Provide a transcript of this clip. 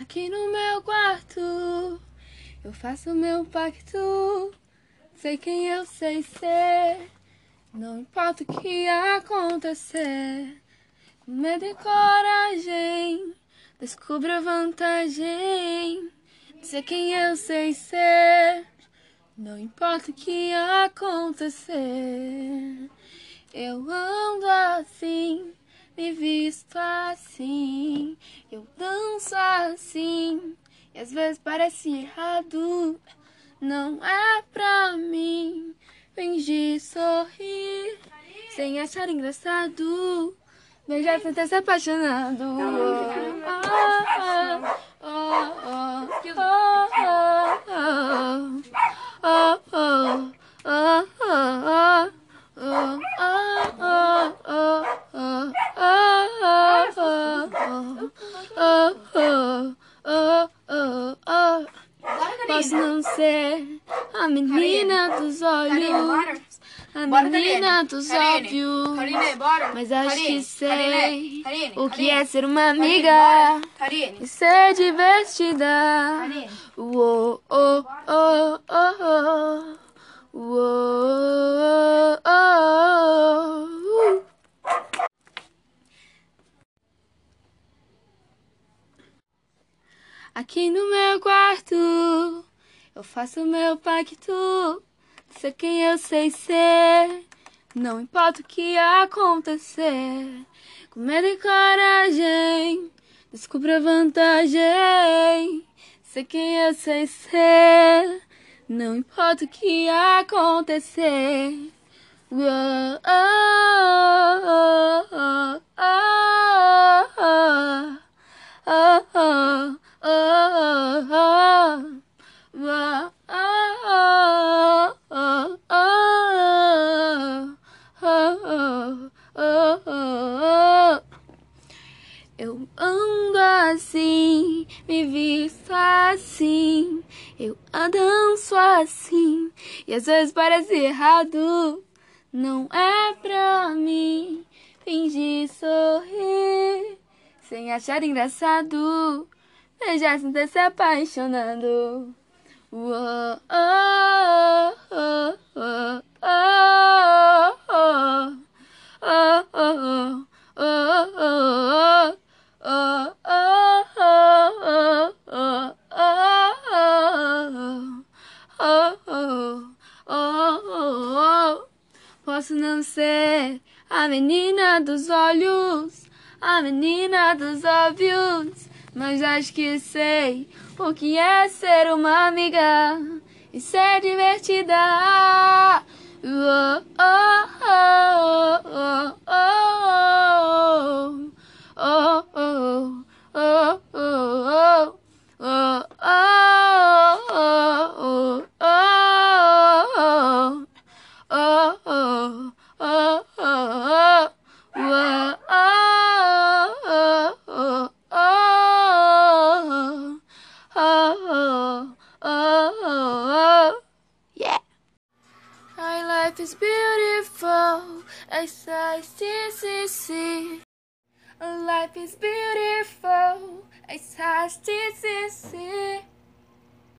Aqui no meu quarto, eu faço meu pacto. Sei quem eu sei ser, não importa o que acontecer. Medo e coragem, descubra a vantagem. Sei quem eu sei ser, não importa o que acontecer. Eu ando assim me visto assim, eu danço assim, e às vezes parece errado, não é pra mim. Fingir sorrir, sem achar engraçado, beijar sem ter se apaixonado. Ah, ah, ah, Posso não ser a menina dos olhos, a menina dos óbvios, mas acho que sei o que é ser uma amiga e ser divertida. Aqui no meu quarto eu faço meu pacto. Sei quem eu sei ser, não importa o que acontecer. Com medo e coragem, descubra vantagem. Sei quem eu sei ser, não importa o que acontecer. Uou, oh, assim, me visto assim, eu danço assim, e às vezes parece errado, não é pra mim fingir sorrir, sem achar engraçado, beijar sem ter se apaixonando. Uou, oh, oh, oh, oh, oh, oh, oh, oh, oh, Posso não ser a menina dos olhos, a menina dos óbvios, mas acho que sei o que é ser uma amiga e ser divertida. Oh, oh, oh, oh, oh, yeah. My life is beautiful, as I see, see, see. Life is beautiful, as I see, see, see.